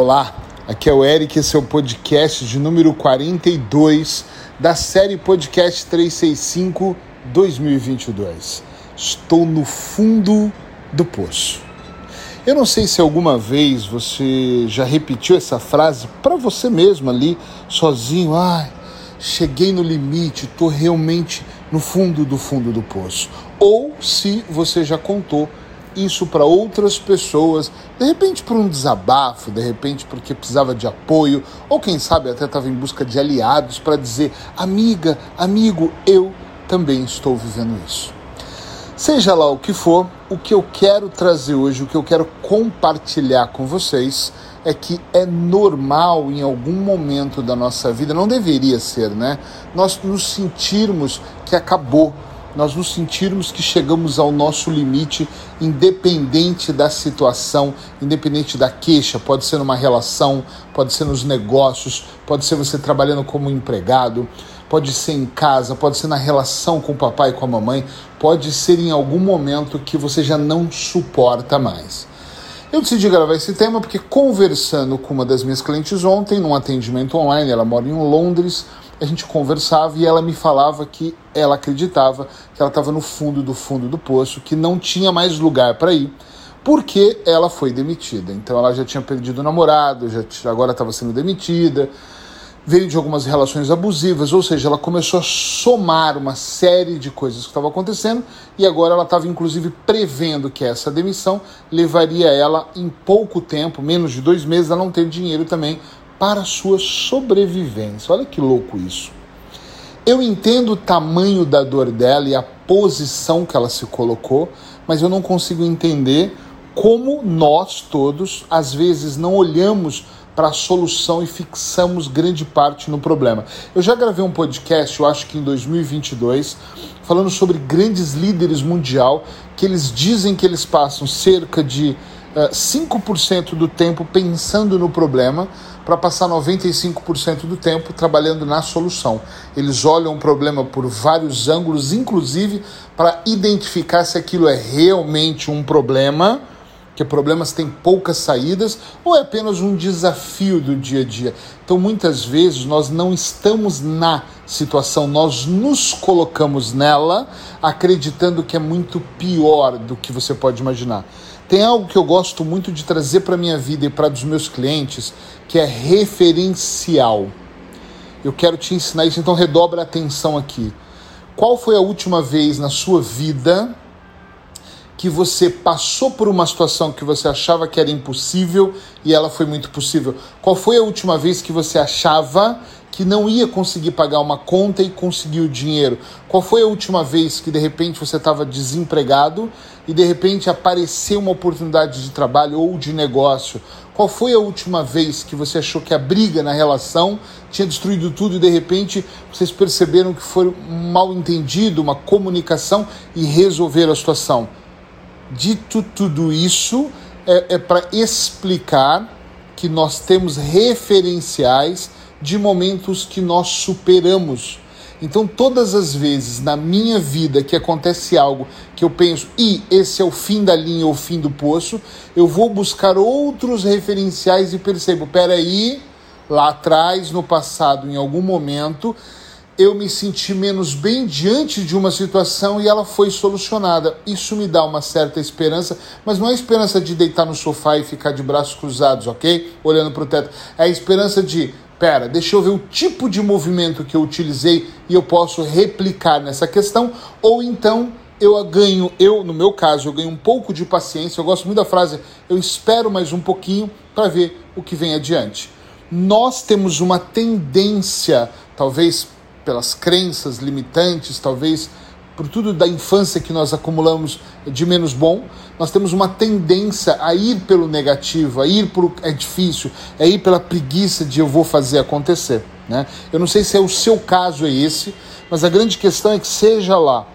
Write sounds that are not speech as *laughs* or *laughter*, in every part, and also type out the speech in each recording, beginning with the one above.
Olá, aqui é o Eric, esse é o podcast de número 42 da série Podcast 365 2022. Estou no fundo do poço. Eu não sei se alguma vez você já repetiu essa frase para você mesmo ali, sozinho. Ai, cheguei no limite, estou realmente no fundo do fundo do poço. Ou se você já contou isso para outras pessoas, de repente por um desabafo, de repente porque precisava de apoio, ou quem sabe até estava em busca de aliados para dizer: amiga, amigo, eu também estou vivendo isso. Seja lá o que for, o que eu quero trazer hoje, o que eu quero compartilhar com vocês é que é normal em algum momento da nossa vida, não deveria ser, né? Nós nos sentirmos que acabou, nós nos sentirmos que chegamos ao nosso limite, independente da situação, independente da queixa, pode ser numa relação, pode ser nos negócios, pode ser você trabalhando como empregado, pode ser em casa, pode ser na relação com o papai e com a mamãe, pode ser em algum momento que você já não suporta mais. Eu decidi gravar esse tema porque conversando com uma das minhas clientes ontem, num atendimento online, ela mora em Londres, a gente conversava e ela me falava que ela acreditava que ela estava no fundo do fundo do poço, que não tinha mais lugar para ir, porque ela foi demitida. Então ela já tinha perdido o namorado, já agora estava sendo demitida, veio de algumas relações abusivas, ou seja, ela começou a somar uma série de coisas que estavam acontecendo e agora ela estava inclusive prevendo que essa demissão levaria ela em pouco tempo, menos de dois meses, a não ter dinheiro também para sua sobrevivência. Olha que louco isso. Eu entendo o tamanho da dor dela e a posição que ela se colocou, mas eu não consigo entender como nós todos, às vezes, não olhamos para a solução e fixamos grande parte no problema. Eu já gravei um podcast, eu acho que em 2022, falando sobre grandes líderes mundial que eles dizem que eles passam cerca de 5% do tempo pensando no problema para passar 95% do tempo trabalhando na solução. Eles olham o problema por vários ângulos, inclusive para identificar se aquilo é realmente um problema, que problemas têm poucas saídas, ou é apenas um desafio do dia a dia. Então, muitas vezes, nós não estamos na situação, nós nos colocamos nela, acreditando que é muito pior do que você pode imaginar. Tem algo que eu gosto muito de trazer para minha vida e para os meus clientes, que é referencial. Eu quero te ensinar isso, então redobra a atenção aqui. Qual foi a última vez na sua vida que você passou por uma situação que você achava que era impossível e ela foi muito possível? Qual foi a última vez que você achava que não ia conseguir pagar uma conta e conseguiu o dinheiro? Qual foi a última vez que de repente você estava desempregado e de repente apareceu uma oportunidade de trabalho ou de negócio? Qual foi a última vez que você achou que a briga na relação tinha destruído tudo e de repente vocês perceberam que foi um mal entendido, uma comunicação e resolveram a situação? Dito tudo isso, é, é para explicar que nós temos referenciais de momentos que nós superamos. Então, todas as vezes na minha vida que acontece algo que eu penso, e esse é o fim da linha ou o fim do poço, eu vou buscar outros referenciais e percebo, peraí, lá atrás, no passado, em algum momento, eu me senti menos bem diante de uma situação e ela foi solucionada. Isso me dá uma certa esperança, mas não é a esperança de deitar no sofá e ficar de braços cruzados, ok? Olhando para o teto. É a esperança de pera, deixa eu ver o tipo de movimento que eu utilizei e eu posso replicar nessa questão, ou então eu ganho, eu no meu caso, eu ganho um pouco de paciência, eu gosto muito da frase, eu espero mais um pouquinho para ver o que vem adiante. Nós temos uma tendência, talvez pelas crenças limitantes, talvez por tudo da infância que nós acumulamos de menos bom, nós temos uma tendência a ir pelo negativo, a ir por é difícil, a ir pela preguiça de eu vou fazer acontecer. Né? Eu não sei se é o seu caso é esse, mas a grande questão é que seja lá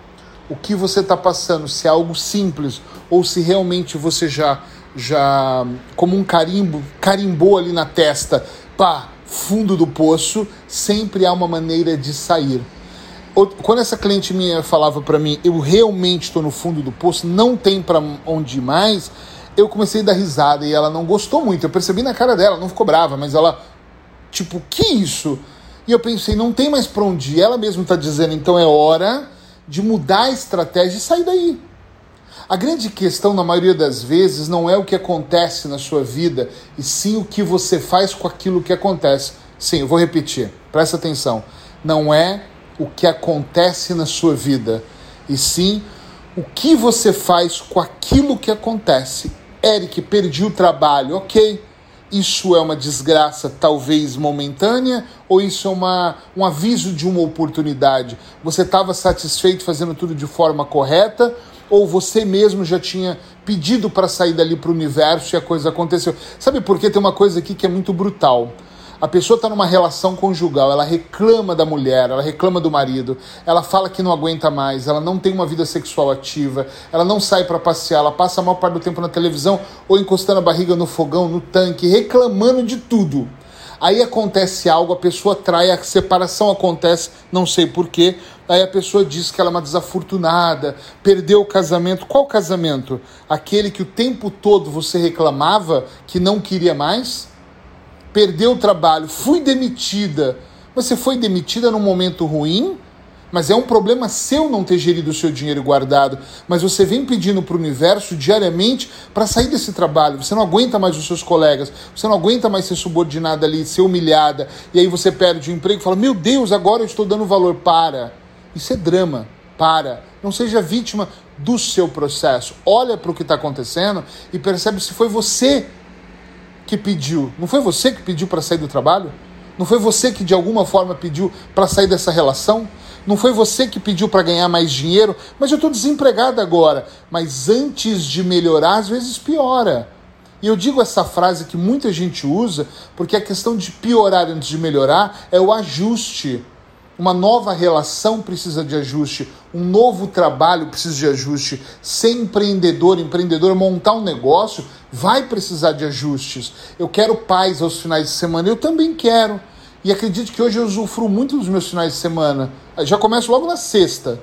o que você está passando, se é algo simples ou se realmente você já já como um carimbo carimbou ali na testa, pá, fundo do poço, sempre há uma maneira de sair quando essa cliente minha falava para mim, eu realmente estou no fundo do poço, não tem para onde ir mais, eu comecei a dar risada e ela não gostou muito. Eu percebi na cara dela, não ficou brava, mas ela, tipo, que isso? E eu pensei, não tem mais pra onde ir. Ela mesma tá dizendo, então é hora de mudar a estratégia e sair daí. A grande questão, na maioria das vezes, não é o que acontece na sua vida, e sim o que você faz com aquilo que acontece. Sim, eu vou repetir, presta atenção. Não é o que acontece na sua vida, e sim o que você faz com aquilo que acontece. Eric, perdi o trabalho, ok. Isso é uma desgraça, talvez momentânea, ou isso é uma, um aviso de uma oportunidade? Você estava satisfeito fazendo tudo de forma correta, ou você mesmo já tinha pedido para sair dali para o universo e a coisa aconteceu? Sabe por que tem uma coisa aqui que é muito brutal? A pessoa está numa relação conjugal, ela reclama da mulher, ela reclama do marido, ela fala que não aguenta mais, ela não tem uma vida sexual ativa, ela não sai para passear, ela passa a maior parte do tempo na televisão ou encostando a barriga no fogão, no tanque, reclamando de tudo. Aí acontece algo, a pessoa trai, a separação acontece, não sei porquê. Aí a pessoa diz que ela é uma desafortunada, perdeu o casamento. Qual casamento? Aquele que o tempo todo você reclamava que não queria mais? Perdeu o trabalho, fui demitida. Você foi demitida num momento ruim, mas é um problema seu não ter gerido o seu dinheiro guardado. Mas você vem pedindo para o universo diariamente para sair desse trabalho. Você não aguenta mais os seus colegas, você não aguenta mais ser subordinada ali, ser humilhada. E aí você perde o emprego e fala: Meu Deus, agora eu estou dando valor. Para. Isso é drama. Para. Não seja vítima do seu processo. Olha para o que está acontecendo e percebe se foi você que pediu? Não foi você que pediu para sair do trabalho? Não foi você que de alguma forma pediu para sair dessa relação? Não foi você que pediu para ganhar mais dinheiro? Mas eu estou desempregado agora. Mas antes de melhorar, às vezes piora. E eu digo essa frase que muita gente usa, porque a questão de piorar antes de melhorar é o ajuste. Uma nova relação precisa de ajuste, um novo trabalho precisa de ajuste. Ser empreendedor, empreendedor, montar um negócio vai precisar de ajustes. Eu quero paz aos finais de semana, eu também quero. E acredito que hoje eu usufruo muito dos meus finais de semana. Já começo logo na sexta.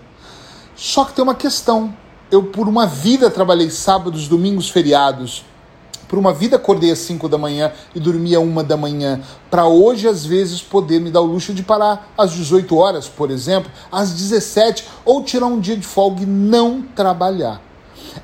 Só que tem uma questão. Eu, por uma vida, trabalhei sábados, domingos, feriados por uma vida acordei às 5 da manhã e dormia às 1 da manhã, para hoje às vezes poder me dar o luxo de parar às 18 horas, por exemplo, às 17 ou tirar um dia de folga e não trabalhar.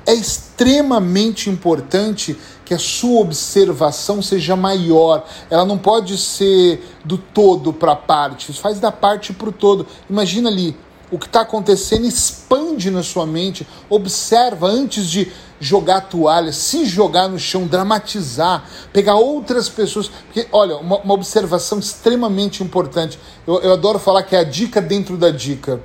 É extremamente importante que a sua observação seja maior. Ela não pode ser do todo para a parte, faz da parte para o todo. Imagina ali, o que está acontecendo expande na sua mente, observa antes de jogar a toalha, se jogar no chão, dramatizar, pegar outras pessoas. Porque, olha, uma, uma observação extremamente importante. Eu, eu adoro falar que é a dica dentro da dica.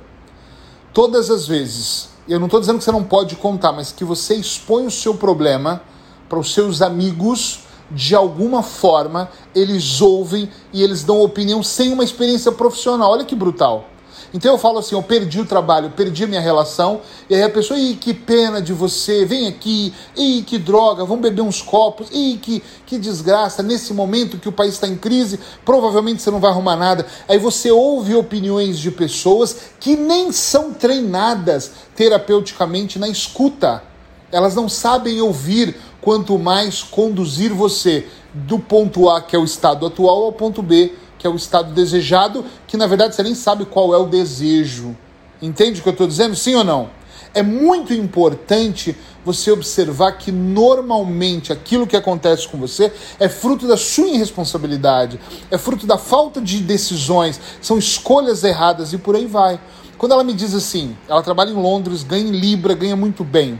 Todas as vezes, eu não estou dizendo que você não pode contar, mas que você expõe o seu problema para os seus amigos, de alguma forma, eles ouvem e eles dão opinião sem uma experiência profissional. Olha que brutal. Então eu falo assim, eu perdi o trabalho, perdi a minha relação, e aí a pessoa, ih, que pena de você, vem aqui, ih, que droga, vamos beber uns copos, ih, que, que desgraça, nesse momento que o país está em crise, provavelmente você não vai arrumar nada. Aí você ouve opiniões de pessoas que nem são treinadas terapeuticamente na escuta. Elas não sabem ouvir, quanto mais conduzir você do ponto A, que é o estado atual, ao ponto B, que é o estado desejado, que na verdade você nem sabe qual é o desejo. Entende o que eu estou dizendo? Sim ou não? É muito importante você observar que normalmente aquilo que acontece com você é fruto da sua irresponsabilidade, é fruto da falta de decisões, são escolhas erradas e por aí vai. Quando ela me diz assim, ela trabalha em Londres, ganha em Libra, ganha muito bem.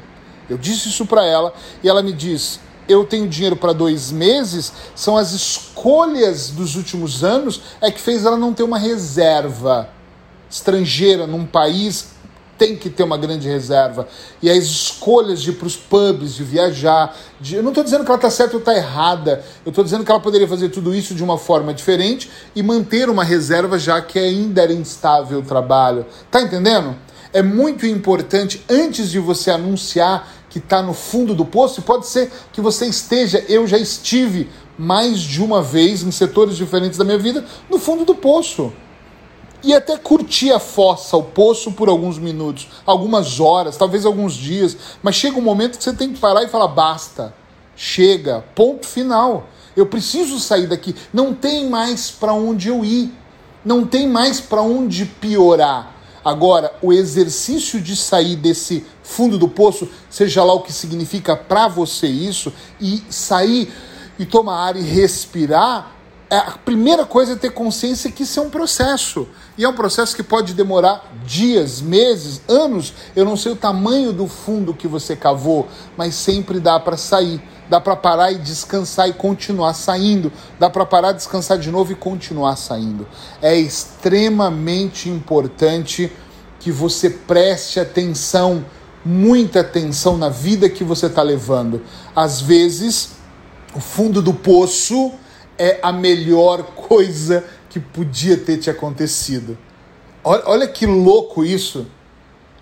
Eu disse isso para ela e ela me diz: eu tenho dinheiro para dois meses, são as escolhas dos últimos anos é que fez ela não ter uma reserva estrangeira num país tem que ter uma grande reserva. E as escolhas de ir para os pubs, de viajar. De... Eu não estou dizendo que ela está certa ou está errada. Eu estou dizendo que ela poderia fazer tudo isso de uma forma diferente e manter uma reserva, já que ainda era instável o trabalho. Tá entendendo? É muito importante, antes de você anunciar que está no fundo do poço, e pode ser que você esteja, eu já estive mais de uma vez em setores diferentes da minha vida, no fundo do poço. E até curtir a fossa, o poço por alguns minutos, algumas horas, talvez alguns dias, mas chega um momento que você tem que parar e falar: basta, Chega, ponto final. Eu preciso sair daqui. Não tem mais para onde eu ir. Não tem mais para onde piorar. Agora, o exercício de sair desse fundo do poço, seja lá o que significa para você isso, e sair e tomar ar e respirar, é, a primeira coisa é ter consciência que isso é um processo. E é um processo que pode demorar dias, meses, anos. Eu não sei o tamanho do fundo que você cavou, mas sempre dá para sair. Dá para parar e descansar e continuar saindo. Dá para parar, descansar de novo e continuar saindo. É extremamente importante que você preste atenção, muita atenção na vida que você está levando. Às vezes, o fundo do poço é a melhor *laughs* coisa que podia ter te acontecido. Olha, olha que louco isso.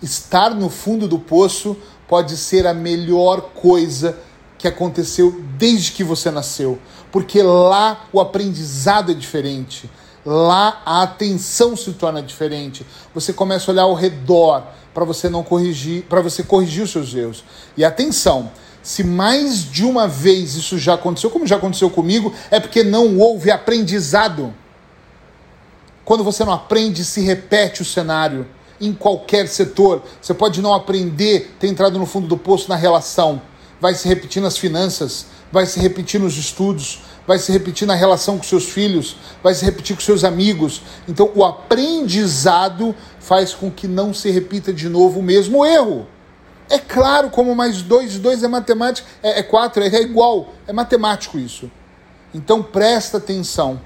Estar no fundo do poço pode ser a melhor coisa que aconteceu desde que você nasceu, porque lá o aprendizado é diferente. Lá a atenção se torna diferente. Você começa a olhar ao redor para você não corrigir, para você corrigir os seus erros. E atenção, se mais de uma vez isso já aconteceu, como já aconteceu comigo, é porque não houve aprendizado. Quando você não aprende, se repete o cenário em qualquer setor. Você pode não aprender, ter entrado no fundo do poço na relação, vai se repetir nas finanças, vai se repetir nos estudos, vai se repetir na relação com seus filhos, vai se repetir com seus amigos. Então, o aprendizado faz com que não se repita de novo o mesmo erro. É claro, como mais dois, dois é matemática, é, é quatro, é, é igual, é matemático isso. Então presta atenção.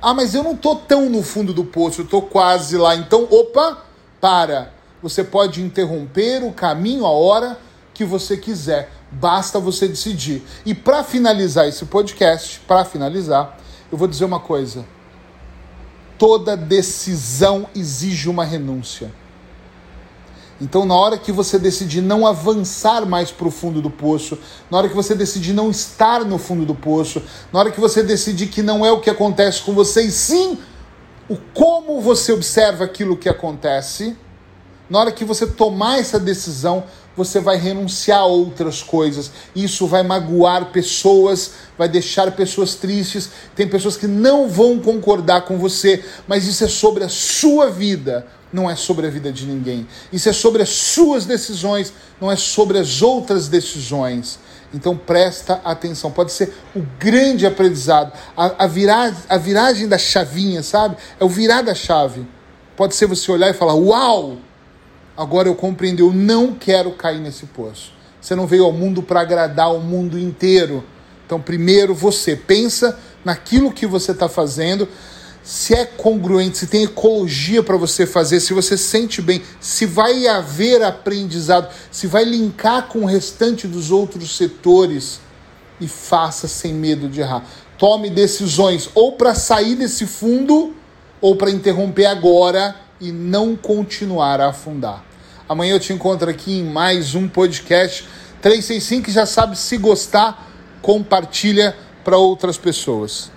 Ah, mas eu não estou tão no fundo do poço, eu estou quase lá. Então, opa, para. Você pode interromper o caminho a hora que você quiser. Basta você decidir. E para finalizar esse podcast, para finalizar, eu vou dizer uma coisa. Toda decisão exige uma renúncia. Então, na hora que você decidir não avançar mais para o fundo do poço, na hora que você decidir não estar no fundo do poço, na hora que você decidir que não é o que acontece com você, e sim o como você observa aquilo que acontece, na hora que você tomar essa decisão, você vai renunciar a outras coisas. Isso vai magoar pessoas, vai deixar pessoas tristes. Tem pessoas que não vão concordar com você, mas isso é sobre a sua vida não é sobre a vida de ninguém. Isso é sobre as suas decisões, não é sobre as outras decisões. Então presta atenção, pode ser o grande aprendizado, a, a, a viragem da chavinha, sabe? É o virar da chave. Pode ser você olhar e falar: Uau! Agora eu compreendi, eu não quero cair nesse poço. Você não veio ao mundo para agradar o mundo inteiro. Então, primeiro você pensa naquilo que você está fazendo, se é congruente, se tem ecologia para você fazer, se você sente bem, se vai haver aprendizado, se vai linkar com o restante dos outros setores e faça sem medo de errar. Tome decisões ou para sair desse fundo ou para interromper agora e não continuar a afundar. Amanhã eu te encontro aqui em mais um podcast 365 que já sabe se gostar, compartilha para outras pessoas.